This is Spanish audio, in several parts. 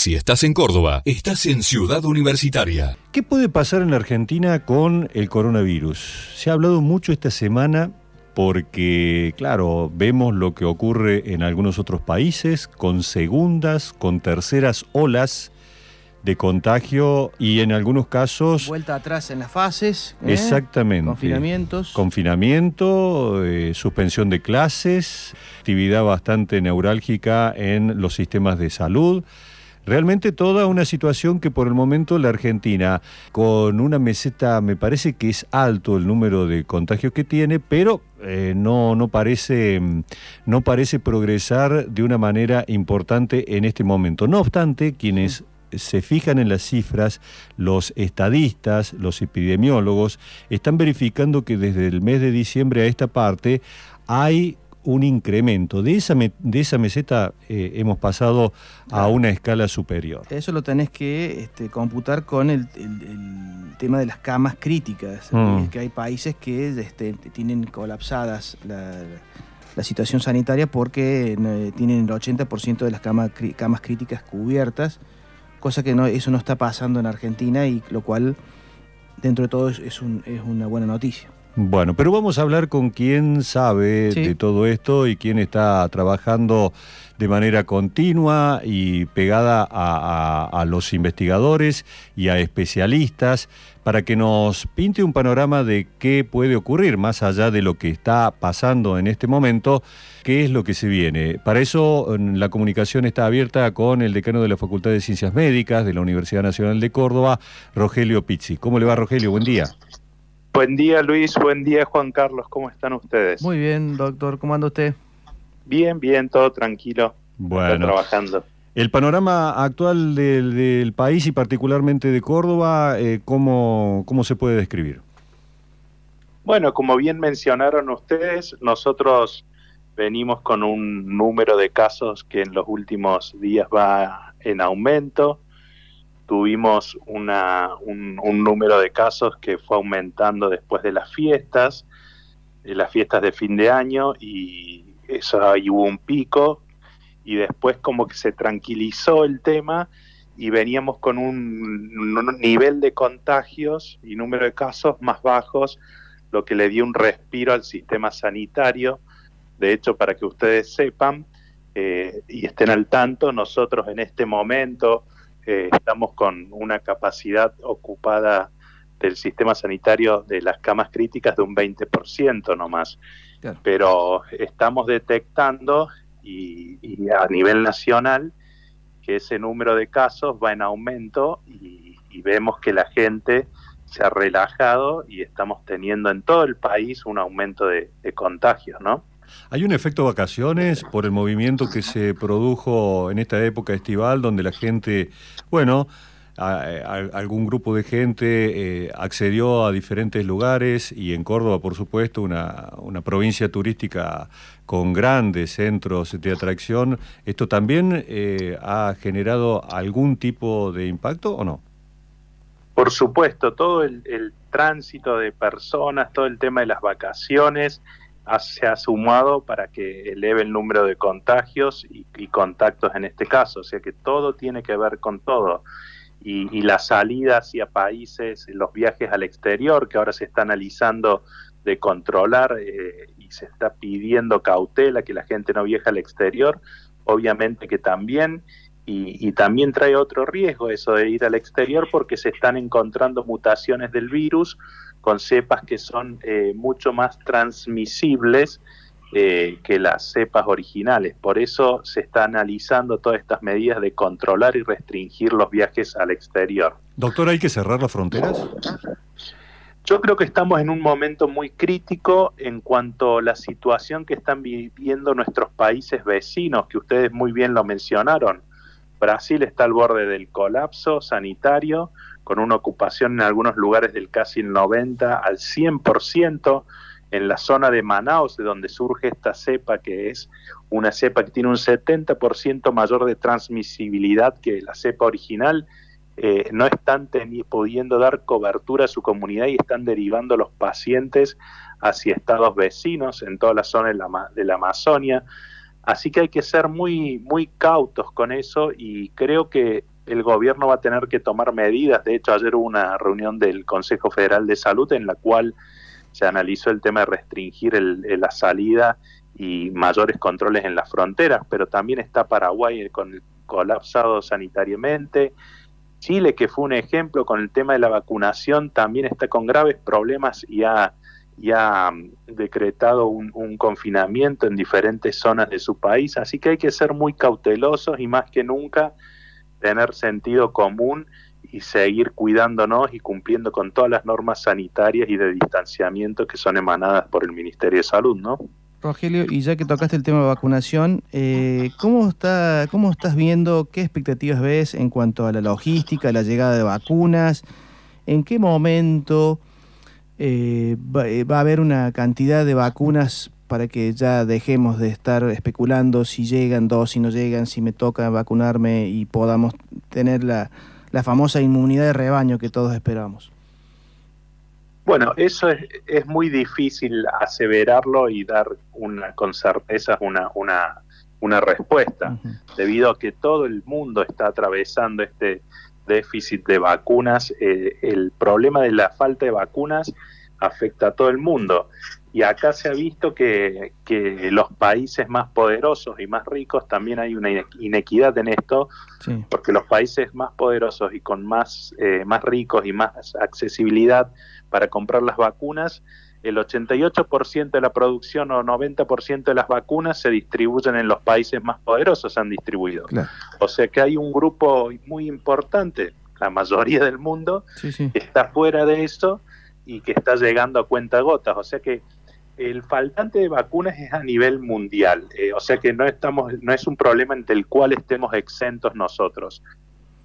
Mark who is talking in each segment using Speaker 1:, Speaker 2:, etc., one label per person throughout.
Speaker 1: Si estás en Córdoba, estás en Ciudad Universitaria.
Speaker 2: ¿Qué puede pasar en la Argentina con el coronavirus? Se ha hablado mucho esta semana porque, claro, vemos lo que ocurre en algunos otros países con segundas, con terceras olas de contagio y en algunos casos...
Speaker 3: Vuelta atrás en las fases. ¿eh?
Speaker 2: Exactamente.
Speaker 3: Confinamientos.
Speaker 2: Confinamiento, eh, suspensión de clases, actividad bastante neurálgica en los sistemas de salud. Realmente toda una situación que por el momento la Argentina, con una meseta, me parece que es alto el número de contagios que tiene, pero eh, no, no, parece, no parece progresar de una manera importante en este momento. No obstante, quienes se fijan en las cifras, los estadistas, los epidemiólogos, están verificando que desde el mes de diciembre a esta parte hay un incremento. De esa, de esa meseta eh, hemos pasado a una escala superior.
Speaker 3: Eso lo tenés que este, computar con el, tema de las camas críticas. Mm. que hay países que este, tienen colapsadas la, situación sanitaria porque eh, tienen el 80% de las camas, camas críticas cubiertas, cosa que no, eso no está pasando en Argentina y lo cual dentro de todo es, es una buena noticia.
Speaker 2: Bueno, pero vamos a hablar con quien sabe de todo esto y quien está trabajando de manera continua y pegada a, los investigadores y a especialistas para que nos pinte un panorama de qué puede ocurrir más allá de lo que está pasando en este momento, qué es lo que se viene. Para eso la comunicación está abierta con el decano de la Facultad de Ciencias Médicas de la Universidad Nacional de Córdoba, Rogelio Pizzi. ¿Cómo le va Rogelio? Buen día.
Speaker 4: Buen día Luis, buen día Juan Carlos, ¿cómo están ustedes?
Speaker 3: Muy bien, doctor, ¿cómo anda usted?
Speaker 4: Bien, bien, todo tranquilo.
Speaker 2: Bueno.
Speaker 4: trabajando.
Speaker 2: El panorama actual del, país y particularmente de Córdoba, eh, ¿cómo, ¿cómo se puede describir?
Speaker 4: Bueno, como bien mencionaron ustedes, nosotros venimos con un número de casos que en los últimos días va en aumento tuvimos una, un, número de casos que fue aumentando después de las fiestas, de las fiestas de fin de año, y eso ahí hubo un pico, y después como que se tranquilizó el tema y veníamos con un, nivel de contagios y número de casos más bajos, lo que le dio un respiro al sistema sanitario. De hecho, para que ustedes sepan eh, y estén al tanto, nosotros en este momento, estamos con una capacidad ocupada del sistema sanitario de las camas críticas de un 20% nomás. Pero estamos detectando y, a nivel nacional que ese número de casos va en aumento y, vemos que la gente se ha relajado y estamos teniendo en todo el país un aumento de, de contagios, ¿no?
Speaker 2: ¿Hay un efecto vacaciones por el movimiento que se produjo en esta época estival, donde la gente, bueno, algún grupo de gente eh, accedió a diferentes lugares y en Córdoba, por supuesto, una, provincia turística con grandes centros de atracción, ¿esto también eh, ha generado algún tipo de impacto o no?
Speaker 4: Por supuesto, todo el tránsito de personas, todo el tema de las vacaciones, se ha sumado para que eleve el número de contagios y, contactos en este caso. O sea que todo tiene que ver con todo. Y, la salida hacia países, los viajes al exterior, que ahora se está analizando de controlar eh, y se está pidiendo cautela que la gente no viaje al exterior, obviamente que también. y, también trae otro riesgo eso de ir al exterior porque se están encontrando mutaciones del virus con cepas que son eh, mucho más transmisibles eh, que las cepas originales. Por eso se está analizando todas estas medidas de controlar y restringir los viajes al exterior.
Speaker 2: Doctor, ¿hay que cerrar las fronteras?
Speaker 4: Yo creo que estamos en un momento muy crítico en cuanto a la situación que están viviendo nuestros países vecinos, que ustedes muy bien lo mencionaron. Brasil está al borde del colapso sanitario, con una ocupación en algunos lugares del casi el 90 al 100% en la zona de Manaus, de donde surge esta cepa, que es una cepa que tiene un 70% mayor de transmisibilidad que la cepa original, eh, no están pudiendo dar cobertura a su comunidad y están derivando los pacientes hacia estados vecinos en toda la zona de la, de la Amazonia. Así que hay que ser muy, muy cautos con eso y creo que el gobierno va a tener que tomar medidas. De hecho, ayer hubo una reunión del Consejo Federal de Salud en la cual se analizó el tema de restringir la salida y mayores controles en las fronteras, pero también está Paraguay con el colapsado sanitariamente. Chile, que fue un ejemplo con el tema de la vacunación, también está con graves problemas y ha, mm, decretado un, un, confinamiento en diferentes zonas de su país. Así que hay que ser muy cautelosos y más que nunca tener sentido común y seguir cuidándonos y cumpliendo con todas las normas sanitarias y de distanciamiento que son emanadas por el Ministerio de Salud, ¿no?
Speaker 3: Rogelio, y ya que tocaste el tema de vacunación, eh, ¿cómo, está, ¿cómo estás viendo, qué expectativas ves en cuanto a la logística, la llegada de vacunas? ¿En qué momento eh, eh, va, a haber una cantidad de vacunas para que ya dejemos de estar especulando si llegan dos, si no llegan, si me toca vacunarme y podamos tener la, la famosa inmunidad de rebaño que todos esperamos?
Speaker 4: Bueno, eso es, es muy difícil aseverarlo y dar una, con certeza una, una, una respuesta, debido a que todo el mundo está atravesando este déficit de vacunas. Eh, el problema de la falta de vacunas afecta a todo el mundo. Y acá se ha visto que, que, los países más poderosos y más ricos también hay una inequidad en esto, porque los países más poderosos y con más, eh, más ricos y más accesibilidad para comprar las vacunas, el 88% de la producción o 90% de las vacunas se distribuyen en los países más poderosos, se han distribuido. O sea que hay un grupo muy importante, la mayoría del mundo, que está fuera de eso y que está llegando a cuenta gotas. O sea que el faltante de vacunas es a nivel mundial. Eh, o sea que no, estamos, no es un problema entre el cual estemos exentos nosotros.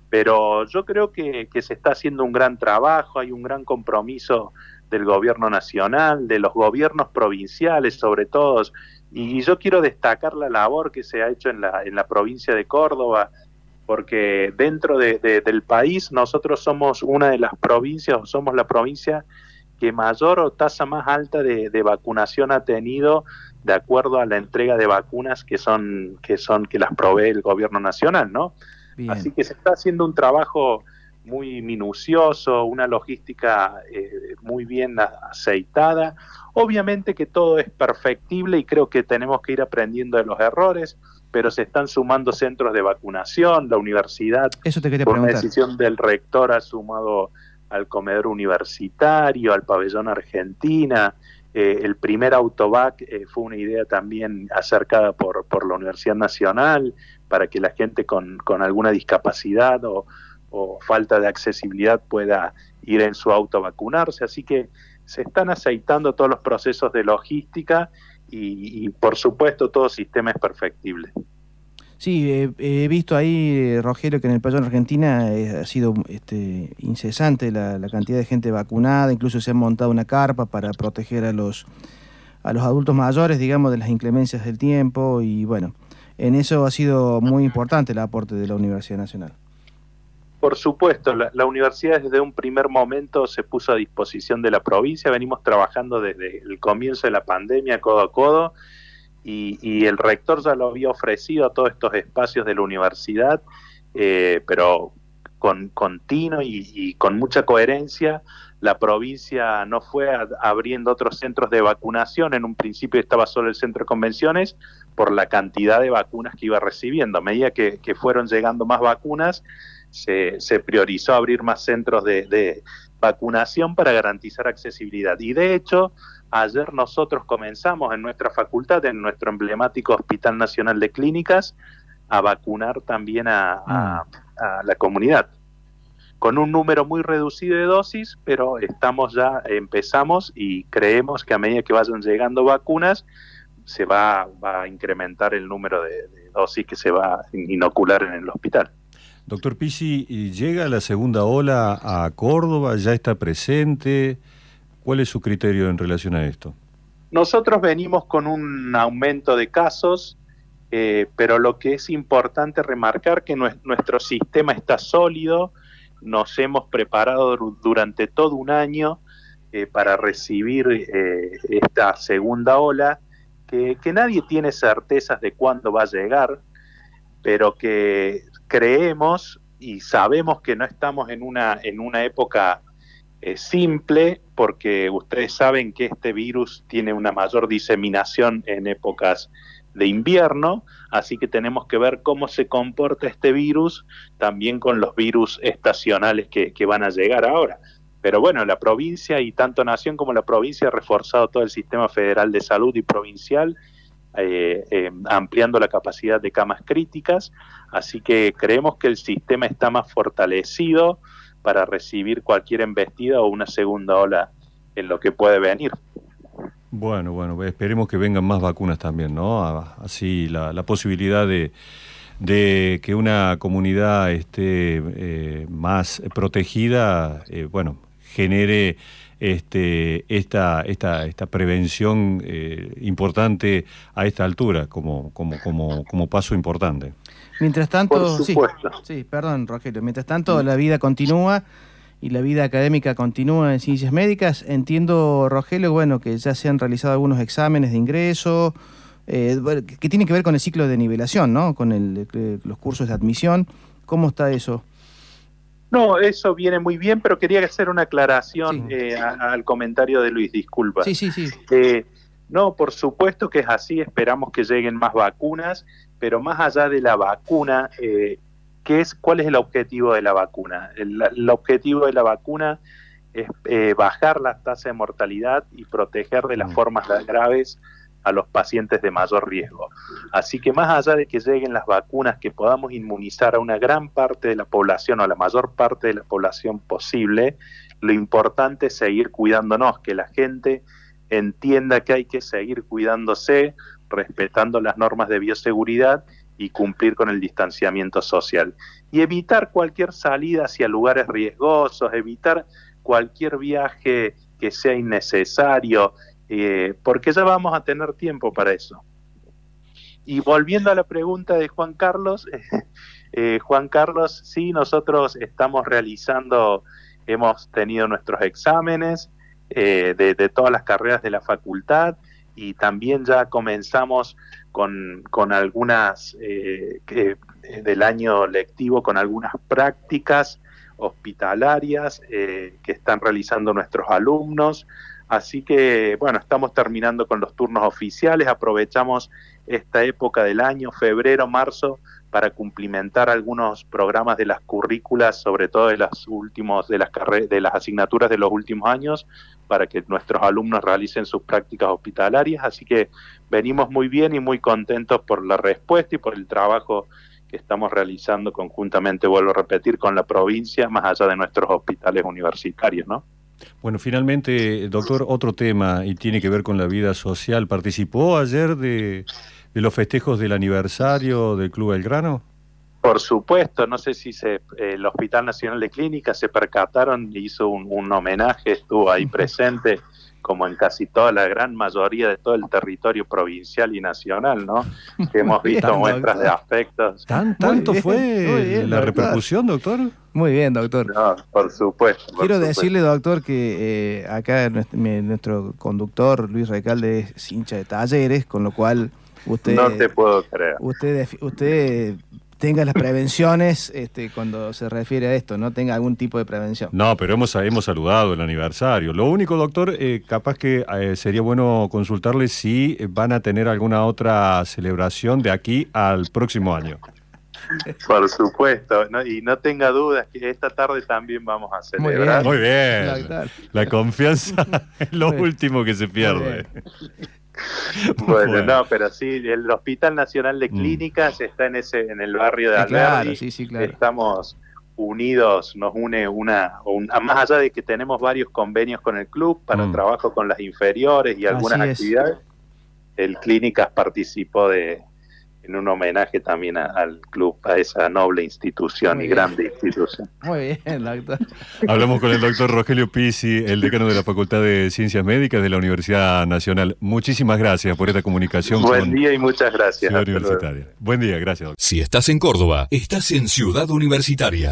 Speaker 4: Pero yo creo que, se está haciendo un gran trabajo, hay un gran compromiso del gobierno nacional, de los gobiernos provinciales sobre todo, y, yo quiero destacar la labor que se ha hecho en la, en la provincia de Córdoba, porque dentro del país nosotros somos una de las provincias, o somos la provincia que mayor o tasa más alta de, de, vacunación ha tenido de acuerdo a la entrega de vacunas que son que son que las provee el gobierno nacional, ¿no? Así que se está haciendo un trabajo muy minucioso, una logística eh, muy bien aceitada. Obviamente que todo es perfectible y creo que tenemos que ir aprendiendo de los errores, pero se están sumando centros de vacunación, la universidad,
Speaker 3: Eso te
Speaker 4: por una decisión del rector ha sumado al comedor universitario, al pabellón Argentina, eh, el primer autobac eh, fue una idea también acercada por, por la Universidad Nacional para que la gente con, alguna discapacidad o, falta de accesibilidad pueda ir en su auto a vacunarse. Así que se están aceitando todos los procesos de logística y, por supuesto todo sistema es perfectible.
Speaker 3: Sí, he visto ahí, Rogelio, que en el país de Argentina eh, ha sido este, incesante la, cantidad de gente vacunada, incluso se ha montado una carpa para proteger a los, a los adultos mayores, digamos, de las inclemencias del tiempo y bueno, en eso ha sido muy importante el aporte de la Universidad Nacional.
Speaker 4: Por supuesto, la, universidad desde un primer momento se puso a disposición de la provincia, venimos trabajando desde el comienzo de la pandemia codo a codo y, el rector ya lo había ofrecido a todos estos espacios de la universidad, eh, pero con continuo y, y, con mucha coherencia. La provincia no fue abriendo otros centros de vacunación, en un principio estaba solo el centro de convenciones, por la cantidad de vacunas que iba recibiendo. A medida que, fueron llegando más vacunas, se, priorizó abrir más centros de, vacunación para garantizar accesibilidad. Y de hecho, ayer nosotros comenzamos en nuestra facultad, en nuestro emblemático Hospital Nacional de Clínicas, a vacunar también a, la comunidad con un número muy reducido de dosis, pero estamos ya, empezamos y creemos que a medida que vayan llegando vacunas, se va, va a incrementar el número de, dosis que se va a inocular en el hospital.
Speaker 2: Doctor Pisi, ¿llega la segunda ola a Córdoba? ¿Ya está presente? ¿Cuál es su criterio en relación a esto?
Speaker 4: Nosotros venimos con un aumento de casos, eh, pero lo que es importante remarcar que nuestro sistema está sólido, nos hemos preparado durante todo un año eh, para recibir eh, esta segunda ola que, nadie tiene certezas de cuándo va a llegar, pero que creemos y sabemos que no estamos en una, en una época eh, simple porque ustedes saben que este virus tiene una mayor diseminación en épocas de invierno, así que tenemos que ver cómo se comporta este virus también con los virus estacionales que, van a llegar ahora. Pero bueno, la provincia y tanto Nación como la provincia ha reforzado todo el sistema federal de salud y provincial eh, eh, ampliando la capacidad de camas críticas, así que creemos que el sistema está más fortalecido para recibir cualquier embestida o una segunda ola en lo que puede venir.
Speaker 2: Bueno, bueno, esperemos que vengan más vacunas también, ¿no? Así la, posibilidad de, que una comunidad esté eh, más protegida, bueno, genere este, esta, esta, esta prevención eh, importante a esta altura como, como, como, como paso importante.
Speaker 3: Mientras tanto, sí, sí, perdón Rogelio, mientras tanto la vida continúa y la vida académica continúa en ciencias médicas, entiendo Rogelio, bueno, que ya se han realizado algunos exámenes de ingreso, eh, que tienen que ver con el ciclo de nivelación, ¿no? Con el, los cursos de admisión. ¿Cómo está eso?
Speaker 4: No, eso viene muy bien, pero quería hacer una aclaración eh, al comentario de Luis, disculpa.
Speaker 3: Sí, sí, sí.
Speaker 4: Eh, no, por supuesto que es así, esperamos que lleguen más vacunas, pero más allá de la vacuna, eh, ¿qué es, ¿cuál es el objetivo de la vacuna? El, objetivo de la vacuna es bajar la tasa de mortalidad y proteger de las mm. formas graves a los pacientes de mayor riesgo. Así que más allá de que lleguen las vacunas, que podamos inmunizar a una gran parte de la población o a la mayor parte de la población posible, lo importante es seguir cuidándonos, que la gente entienda que hay que seguir cuidándose, respetando las normas de bioseguridad y cumplir con el distanciamiento social. Y evitar cualquier salida hacia lugares riesgosos, evitar cualquier viaje que sea innecesario, eh, porque ya vamos a tener tiempo para eso. Y volviendo a la pregunta de Juan Carlos, eh, Juan Carlos, sí, nosotros estamos realizando, hemos tenido nuestros exámenes eh, de, todas las carreras de la facultad y también ya comenzamos con, con algunas del año lectivo, con algunas prácticas hospitalarias que están realizando nuestros alumnos. Así que, bueno, estamos terminando con los turnos oficiales, aprovechamos esta época del año, febrero, marzo, para cumplimentar algunos programas de las currículas, sobre todo de las últimos de las de las asignaturas de los últimos años, para que nuestros alumnos realicen sus prácticas hospitalarias. Así que venimos muy bien y muy contentos por la respuesta y por el trabajo que estamos realizando conjuntamente, vuelvo a repetir, con la provincia, más allá de nuestros hospitales universitarios, ¿no?
Speaker 2: Bueno, finalmente, doctor, otro tema y tiene que ver con la vida social. ¿Participó ayer de, los festejos del aniversario del Club Belgrano?
Speaker 4: Por supuesto, no sé si se, el Hospital Nacional de Clínicas se percataron, hizo un, un homenaje, estuvo ahí presente como en casi toda la gran mayoría de todo el territorio provincial y nacional, ¿no? Que hemos visto muestras de afectos.
Speaker 2: ¿Tan, ¿Tanto fue la repercusión, doctor?
Speaker 3: Muy bien, doctor.
Speaker 4: No, por supuesto.
Speaker 3: Quiero decirle, doctor, que eh, acá nuestro, conductor, Luis Recalde, es hincha de talleres, con lo cual usted...
Speaker 4: No te puedo creer.
Speaker 3: Usted, usted tenga las prevenciones este, cuando se refiere a esto, no tenga algún tipo de prevención.
Speaker 2: No, pero hemos, hemos saludado el aniversario. Lo único, doctor, eh, capaz que eh, sería bueno consultarle si van a tener alguna otra celebración de aquí al próximo año.
Speaker 4: Por supuesto, y no tenga dudas que esta tarde también vamos a celebrar.
Speaker 2: Muy bien. La confianza es lo último que se pierde.
Speaker 4: bueno, no, pero sí, el Hospital Nacional de mm. Clínicas está en ese, en el barrio de Alberdi.
Speaker 3: sí, sí, claro.
Speaker 4: Estamos unidos, nos une una, más allá de que tenemos varios convenios con el club para mm. trabajo con las inferiores y algunas actividades, el Clínicas participó de, en un homenaje también al club, a esa noble institución y grande institución.
Speaker 3: Muy bien, doctor.
Speaker 2: Hablamos con el doctor Rogelio Pisi, el decano de la Facultad de Ciencias Médicas de la Universidad Nacional. Muchísimas gracias por esta comunicación.
Speaker 4: Buen día y muchas gracias.
Speaker 2: Universitaria. Buen día, gracias.
Speaker 1: Si estás en Córdoba, estás en Ciudad Universitaria.